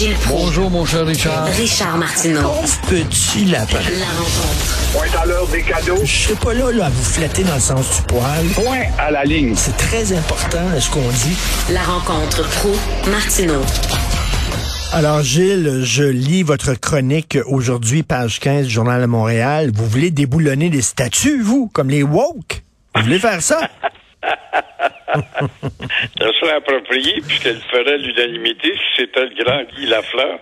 Gilles Proulx. Bonjour, mon cher Richard. Richard Martineau. Petit lapin. La rencontre. Point à l'heure des cadeaux. Je suis pas là, là, à vous flatter dans le sens du poil. Point à la ligne. C'est très important, ce qu'on dit. La rencontre pro martineau Alors, Gilles, je lis votre chronique aujourd'hui, page 15 du Journal de Montréal. Vous voulez déboulonner des statues, vous, comme les woke? Vous voulez faire ça? Ça serait approprié puisqu'elle ferait l'unanimité si c'était le grand Guy Lafleur.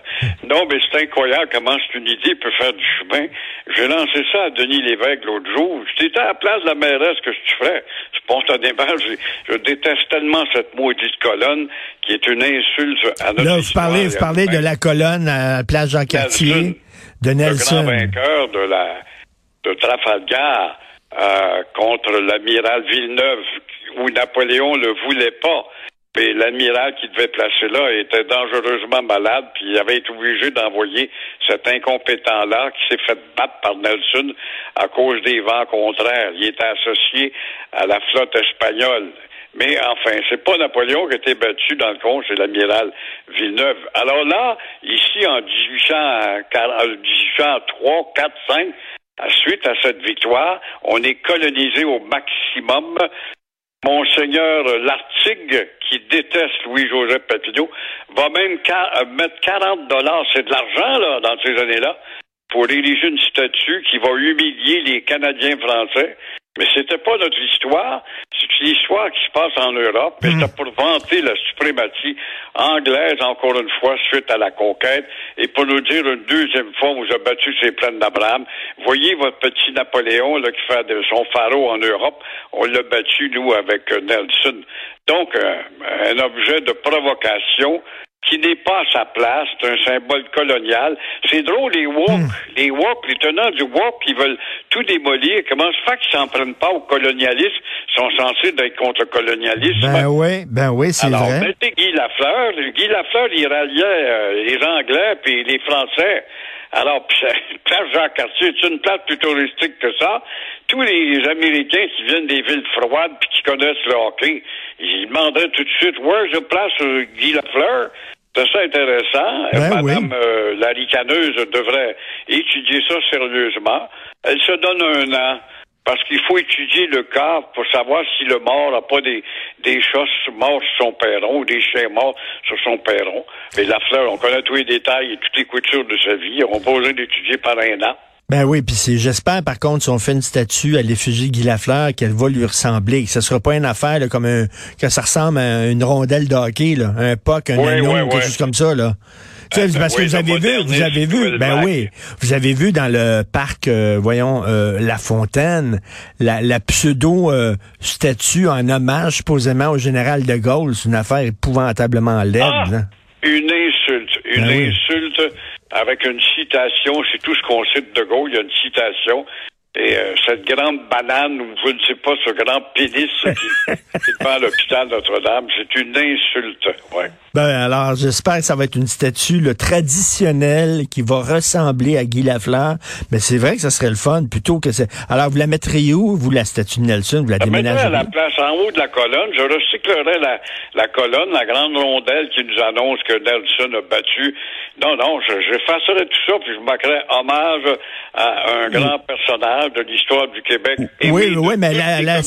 Non, mais c'est incroyable comment cette unité peut faire du chemin. J'ai lancé ça à Denis Lévesque l'autre jour. Si t'étais à la place de la mairesse, que tu ferais? Spontanément, je, je déteste tellement cette maudite colonne qui est une insulte à notre Là, vous parlez, vous parlez de la colonne à la place Jean-Cartier, Nelson. de le grand Nelson. vainqueur de la de Trafalgar euh, contre l'amiral Villeneuve où Napoléon le voulait pas. Mais l'amiral qui devait placer là était dangereusement malade, puis il avait été obligé d'envoyer cet incompétent-là qui s'est fait battre par Nelson à cause des vents contraires. Il était associé à la flotte espagnole. Mais enfin, c'est pas Napoléon qui a été battu dans le compte, c'est l'amiral Villeneuve. Alors là, ici, en 1803, 4, 5, suite à cette victoire, on est colonisé au maximum. Monseigneur Lartigue, qui déteste Louis-Joseph Papineau, va même euh, mettre 40 dollars, c'est de l'argent, là, dans ces années-là, pour ériger une statue qui va humilier les Canadiens français. Mais c'était pas notre histoire, c'est une histoire qui se passe en Europe, et c'était pour vanter la suprématie anglaise, encore une fois, suite à la conquête, et pour nous dire une deuxième fois, on vous a battu ces plaines d'Abraham. Voyez votre petit Napoléon, là, qui fait son pharaon en Europe, on l'a battu, nous, avec Nelson. Donc, euh, un objet de provocation qui n'est pas à sa place, c'est un symbole colonial. C'est drôle, les woke, les woke, les tenants du woke, qui veulent tout démolir. Comment se fait qu'ils s'en prennent pas au colonialisme? Ils sont censés être contre le colonialisme. Ben oui, ben oui, c'est Alors, vrai. mettez Guy Lafleur. Guy Lafleur, il ralliait euh, les Anglais puis les Français. Alors, place Jean-Cartier est une place plus touristique que ça. Tous les Américains qui viennent des villes froides puis qui connaissent le hockey, ils demanderaient tout de suite, where's the place euh, Guy Lafleur? C'est ça intéressant? Ben Madame euh, la ricaneuse devrait étudier ça sérieusement. Elle se donne un an parce qu'il faut étudier le cas pour savoir si le mort n'a pas des, des chats morts sur son perron ou des chiens morts sur son perron. Mais la fleur, on connaît tous les détails et toutes les coutures de sa vie. On va besoin d'étudier par un an. Ben oui, puis c'est j'espère par contre si on fait une statue à l'effigie de Guy Lafleur qu'elle va lui ressembler, que ce sera pas une affaire là, comme un que ça ressemble à une rondelle de hockey là, un puck, un anneau, ouais, quelque chose comme ça là. Tu sais, Ben, parce oui, que vous avez vu, vous avez vu, ben oui, vous avez vu dans le parc, euh, voyons, euh, La Fontaine, la, la pseudo euh, statue en hommage supposément au général de Gaulle, c'est une affaire épouvantablement laide. Ah! là. Une insulte. Une Ben oui. insulte avec une citation. C'est tout ce qu'on sait de Gaulle. Il y a une citation. Et euh, cette grande banane, ou je ne sais pas, ce grand pénis qui, qui devant l'hôpital Notre-Dame, c'est une insulte. Ouais. Ben alors, j'espère que ça va être une statue là, traditionnelle qui va ressembler à Guy Lafleur. Mais c'est vrai que ça serait le fun plutôt que c'est. Alors, vous la mettriez où, vous, la statue de Nelson? Vous la mettrais à la place en haut de la colonne, je recyclerais la, la colonne, la grande rondelle qui nous annonce que Nelson a battu. Non, non, je, je effacerais tout ça, puis je marquerais hommage à un grand personnage de l'histoire du Québec. Et oui, mais la, la,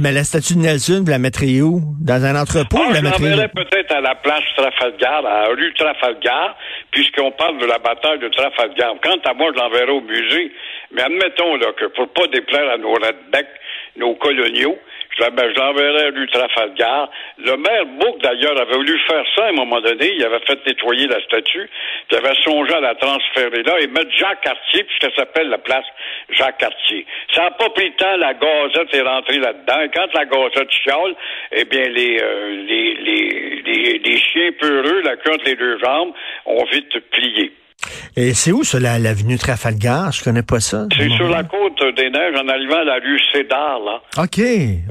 mais la statue de Nelson, vous la mettriez où? Dans un entrepôt, Ah, vous la où? l'enverrais peut-être à la place Trafalgar, à la rue Trafalgar, puisqu'on parle de la bataille de Trafalgar. Quant à moi, je l'enverrai au musée. Mais admettons là, que pour pas déplaire à nos rednecks, nos coloniaux, ben, je l'enverrai à rue Trafalgar. Le maire Bouc, d'ailleurs, avait voulu faire ça à un moment donné. Il avait fait nettoyer la statue. Il avait songé à la transférer là et mettre Jacques Cartier, puisqu'elle s'appelle la place Jacques Cartier. Ça n'a pas pris le temps, la gazette est rentrée là-dedans. Et quand la gazette chiale, eh bien, les, euh, les, les, les, les chiens peureux, la queue entre les deux jambes, ont vite plié. Et c'est où, ça, la- l'avenue Trafalgar? Je connais pas ça. C'est sur la côte des Neiges, en arrivant à la rue Cédar, là. OK,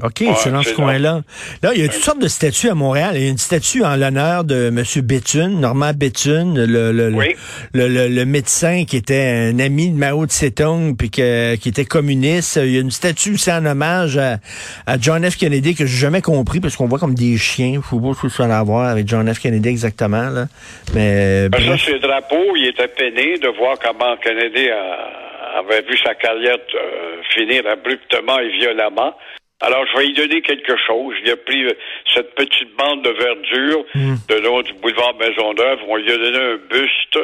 OK, c'est dans ce coin-là. Là, il y a toutes sortes de statues à Montréal. Il y a une statue en l'honneur de M. Béthune, Normand Béthune, le, le, Oui. le, le- le médecin qui était un ami de Mao Tse-tung, puis que- qui était communiste. Il y a une statue aussi en hommage à, à John F. Kennedy que j'ai jamais compris, parce qu'on voit comme des chiens. Je sais pas ce que ça a à voir avec John F. Kennedy exactement. Là. Mais Ben, ça, c'est le drapeau. Il peiné de voir comment Kennedy a- avait vu sa carrière euh, finir abruptement et violemment. Alors, je vais y donner quelque chose. Il a pris euh, cette petite bande de verdure de long du boulevard Maisonneuve. On lui a donné un buste.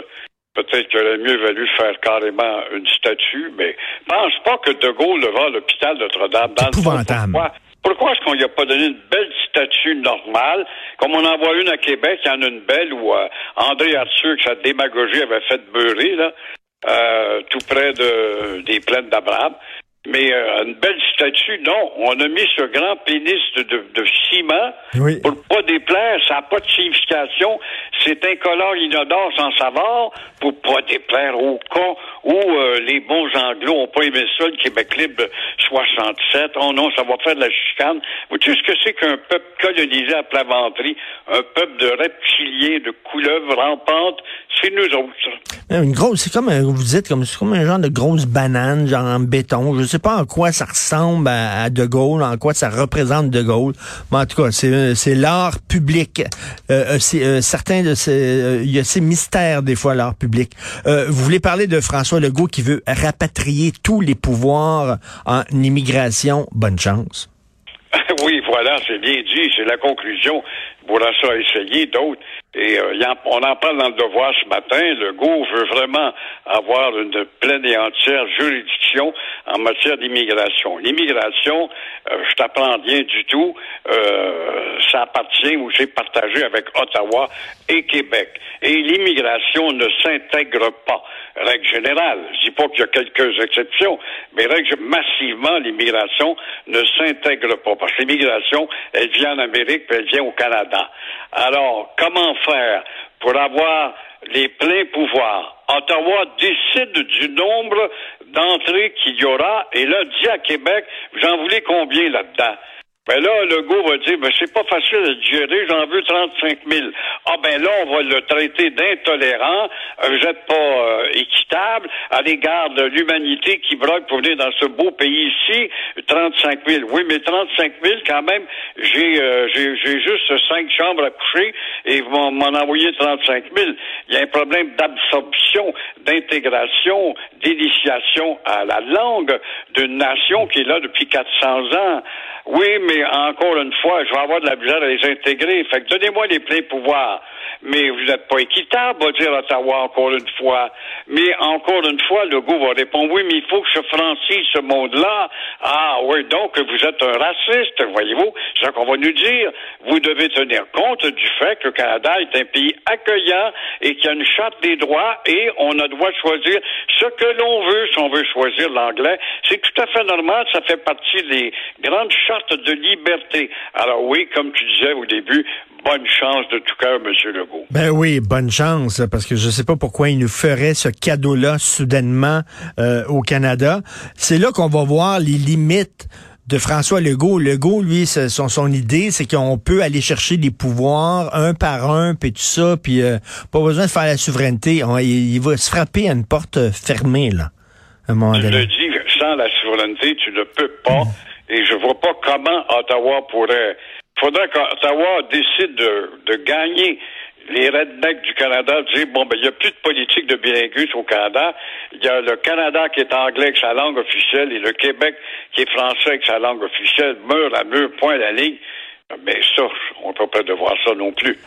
Peut-être qu'il aurait mieux valu faire carrément une statue, mais pense pas que De Gaulle devant l'hôpital Notre-Dame. Dans le. Pourquoi? Est-ce qu'on lui a pas donné une belle statue normale, comme on en voit une à Québec, il y en a une belle où euh, André Arthur, que sa démagogie avait fait beurrer, là, euh, tout près de, des plaines d'Abraham. Mais euh, une belle statue, non. On a mis ce grand pénis de, de, de ciment Oui. pour pas déplaire. Ça n'a pas de signification. C'est incolore, inodore, sans savoir, pour pas déplaire au con où euh, les bons anglos ont pas aimé ça, le Québec libre de 67. Oh non, ça va faire de la chicane. Vous savez ce que c'est qu'un peuple colonisé à plat un peuple de reptiliens, de couleuvres rampantes? C'est nous autres. Une grosse, c'est comme, un- vous dites, comme, c'est comme un genre de grosse banane, genre en béton. Je sais pas en quoi ça ressemble à, De Gaulle, en quoi ça représente De Gaulle. Mais en tout cas, c'est, c'est l'art public. Euh, euh, c'est, euh, certains de ces, euh, il y a ces mystères des fois, l'art public. Euh, vous voulez parler de François Legault qui veut rapatrier tous les pouvoirs en immigration. Bonne chance. oui, voilà, c'est bien dit. C'est la conclusion. Bourassa a essayé, d'autres. Et euh, on en parle dans le devoir ce matin. Le GO veut vraiment avoir une pleine et entière juridiction en matière d'immigration. L'immigration, euh, je t'apprends rien du tout. Euh, ça appartient ou c'est partagé avec Ottawa et Québec. Et l'immigration ne s'intègre pas. Règle générale. Je dis pas qu'il y a quelques exceptions, mais règle massivement, l'immigration ne s'intègre pas. Parce que l'immigration, elle vient en Amérique, puis elle vient au Canada. Alors, comment faire pour avoir les pleins pouvoirs? Ottawa décide du nombre d'entrées qu'il y aura, et là, dit à Québec, vous en voulez combien là-dedans? Ben là, le go va dire, ben c'est pas facile à gérer, j'en veux 35 000. Ah ben là, on va le traiter d'intolérant, vous êtes pas euh, équitable à l'égard de l'humanité qui brogue pour venir dans ce beau pays ici. 35 000. Oui, mais 35 000 quand même, j'ai euh, j'ai juste cinq chambres à coucher et vous m'en m'en envoyez 35 000. Il y a un problème d'absorption, d'intégration, d'initiation à la langue d'une nation qui est là depuis 400 ans. Oui, mais encore une fois, je vais avoir de la misère à les intégrer. Fait que donnez-moi les pleins pouvoirs. Mais vous n'êtes pas équitable, va dire Ottawa encore une fois. Mais encore une fois, le goût va répondre, oui, mais il faut que je francise ce monde-là. Ah oui, donc vous êtes un raciste, voyez-vous. C'est ça qu'on va nous dire. Vous devez tenir compte du fait que le Canada est un pays accueillant et qu'il y a une charte des droits et on a droit de choisir ce que l'on veut si on veut choisir l'anglais. C'est tout à fait normal, ça fait partie des grandes chartes de liberté. Alors oui, comme tu disais au début, bonne chance de tout cœur, Monsieur Legault. Ben oui, bonne chance, parce que je sais pas pourquoi il nous ferait ce cadeau-là soudainement euh, au Canada. C'est là qu'on va voir les limites de François Legault. Legault, lui, son, son idée, c'est qu'on peut aller chercher des pouvoirs un par un, puis tout ça, puis euh, pas besoin de faire la souveraineté. On- il, il va se frapper à une porte fermée, là, à un moment Je le dis, sans la souveraineté, tu ne peux pas. Et je vois pas comment Ottawa pourrait. Faudrait qu'Ottawa décide de, de gagner les rednecks du Canada disent, bon, ben, il n'y a plus de politique de bilingus au Canada. Il y a le Canada qui est anglais avec sa langue officielle et le Québec qui est français avec sa langue officielle, mur à mur, point à la ligne. Mais ça, on ne peut pas devoir ça non plus.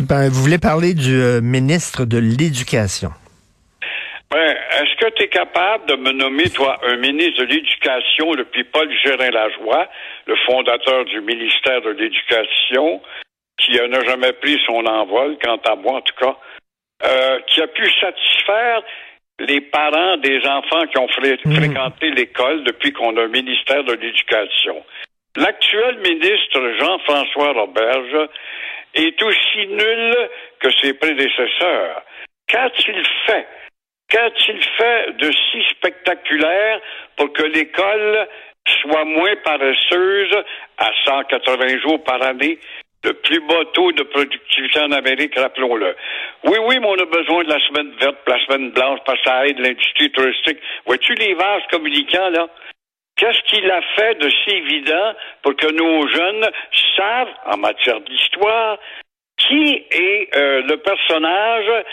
Ben, Vous voulez parler du euh, ministre de l'Éducation. Ouais. Est-ce que tu es capable de me nommer, toi, un ministre de l'Éducation depuis Paul Gérin-Lajoie, le fondateur du ministère de l'Éducation, qui euh, n'a jamais pris son envol, quant à moi en tout cas, euh, qui a pu satisfaire les parents des enfants qui ont fré- fréquenté l'école depuis qu'on a un ministère de l'Éducation? L'actuel ministre Jean-François Roberge est aussi nul que ses prédécesseurs. Qu'a-t-il fait? Qu'a-t-il fait de si spectaculaire pour que l'école soit moins paresseuse à 180 jours par année? Le plus bas taux de productivité en Amérique, rappelons-le. Oui, oui, mais on a besoin de la semaine verte, de la semaine blanche, parce que ça aide l'industrie touristique. Vois-tu les vases communicants, là? Qu'est-ce qu'il a fait de si évident pour que nos jeunes savent, en matière d'histoire, qui est euh, le personnage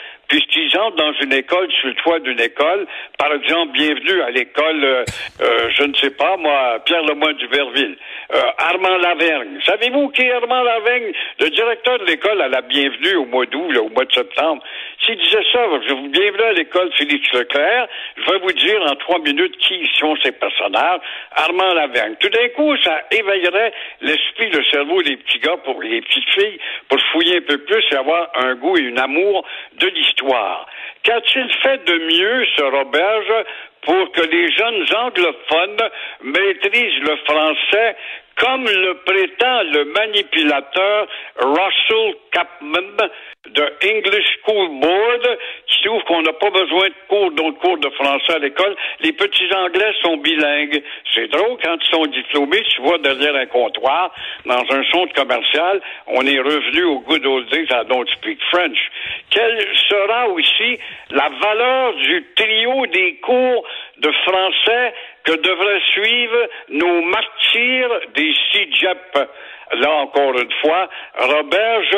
entrent dans une école, sur le toit d'une école, par exemple, bienvenue à l'école, euh, euh, je ne sais pas, moi, Pierre Lemoyne du Verville, euh, Armand Lavergne. Savez-vous qui est Armand Lavergne? Le directeur de l'école à la bienvenue au mois d'août, au mois de septembre. S'il disait ça, je vous bienvenue à l'école Félix Leclerc, je vais vous dire en trois minutes qui sont ces personnages. Armand Lavergne. Tout d'un coup, ça éveillerait l'esprit, le cerveau des petits gars, pour les petites filles, pour fouiller un peu plus et avoir un goût et un amour de l'histoire. Qu'a-t-il fait de mieux, ce Roberge, pour que les jeunes anglophones maîtrisent le français comme le prétend le manipulateur Russell Capman de English School Board, qui trouve qu'on n'a pas besoin de cours, d'autres cours de français à l'école. Les petits anglais sont bilingues. C'est drôle quand ils sont diplômés, tu vois derrière un comptoir, dans un centre commercial, on est revenu au good old days I don't speak French. Quelle sera aussi la valeur du trio des cours de français que devraient suivre nos martyrs des CIGEP. Là, encore une fois, Roberge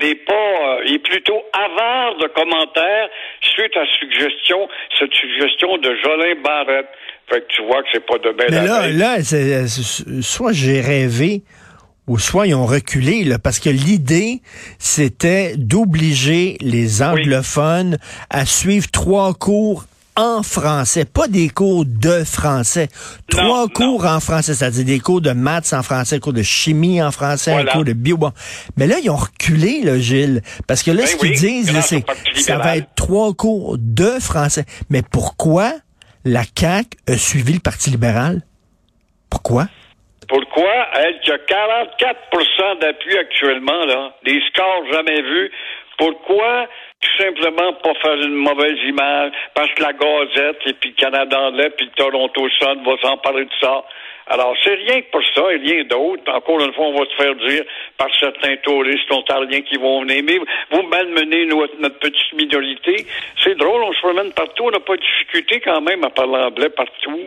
n'est pas, euh, est plutôt avare de commentaires suite à suggestion, cette suggestion de Jolin Barrette. Fait que tu vois que c'est pas de belle Mais là, là, c'est- c'est- soit j'ai rêvé, ou soit ils ont reculé, là, parce que l'idée, c'était d'obliger les anglophones à suivre trois cours en français, pas des cours de français, trois Non, cours en français, c'est-à-dire des cours de maths en français, cours de chimie en français, Voilà. un cours de bio. Bon. Mais là, ils ont reculé, là, Gilles, parce que là, Ben ce qu'ils oui, disent, c'est Parti ça va être trois cours de français. Mais pourquoi la CAQ a suivi le Parti libéral? Pourquoi? Pourquoi? Elle a 44% d'appui actuellement, là, des scores jamais vus, pourquoi tout simplement pas faire une mauvaise image, parce que la Gazette et puis Canada anglais puis le Toronto Sun va s'emparer de ça. Alors, c'est rien que pour ça et rien d'autre. Encore une fois, on va te faire dire par certains touristes ontariens qui vont venir. Mais vous malmenez notre, notre petite minorité. C'est drôle, on se promène partout, on n'a pas de difficulté quand même à parler anglais partout.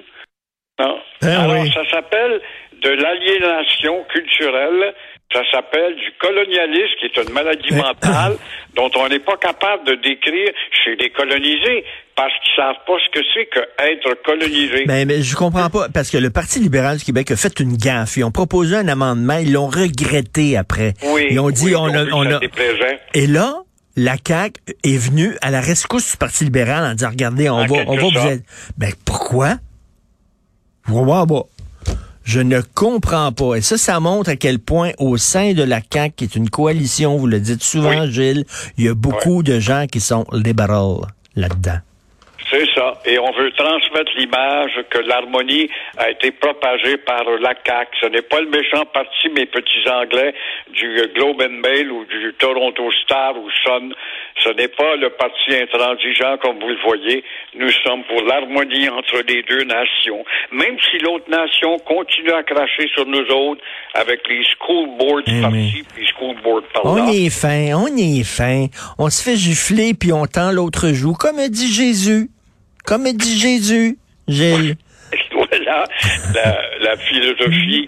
Non. Ben Alors, oui. ça s'appelle de l'aliénation culturelle. Ça s'appelle du colonialisme, qui est une maladie mentale dont on n'est pas capable de décrire chez les colonisés parce qu'ils savent pas ce que c'est que être colonisé. Mais, mais je comprends pas, parce que le Parti libéral du Québec a fait une gaffe. Ils ont proposé un amendement, ils l'ont regretté après. oui, Ils ont dit, oui, on a, on a... Et là, la CAQ est venue à la rescousse du Parti libéral en disant, regardez, on En va, on va vous aider. Ben, pourquoi? Je pas. Je ne comprends pas. Et ça, ça montre à quel point au sein de la CAQ, qui est une coalition, vous le dites souvent, Oui. Gilles, il y a beaucoup de gens qui sont libéraux là-dedans. C'est ça. Et on veut transmettre l'image que l'harmonie a été propagée par la CAQ. Ce n'est pas le méchant parti, mes petits Anglais, du Globe and Mail ou du Toronto Star ou Sun. Ce n'est pas le parti intransigeant comme vous le voyez. Nous sommes pour l'harmonie entre les deux nations. Même si l'autre nation continue à cracher sur nous autres avec les school boards par-ci puis school boards On par-là. est fin, on est fin. On se fait gifler puis on tend l'autre joue, comme dit Jésus. Comme dit Jésus, Gilles. Voilà la, la philosophie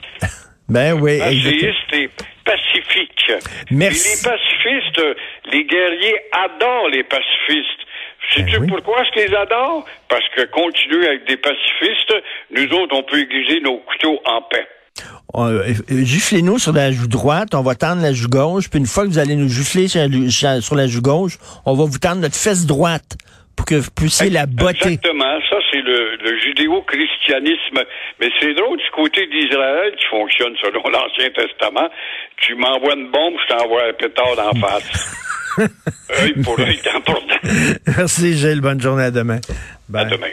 Ben oui, fasciste et pacifique. Merci. Et les pacifistes, les guerriers adorent les pacifistes. Sais-tu Ben oui. pourquoi est-ce qu'ils adorent? Parce que continuer avec des pacifistes, nous autres, on peut aiguiser nos couteaux en paix. Euh, euh, Giflez-nous sur la joue droite, on va tendre la joue gauche, puis une fois que vous allez nous sur la, sur la joue gauche, on va vous tendre notre fesse droite pour que vous puissiez la botter. Exactement. Ça, c'est le, le judéo-christianisme. Mais c'est drôle du côté d'Israël qui fonctionne selon l'Ancien Testament. Tu m'envoies une bombe, je t'envoie un pétard d'en face. œil pour œil. Merci Gilles, bonne journée à demain. À Bye. demain.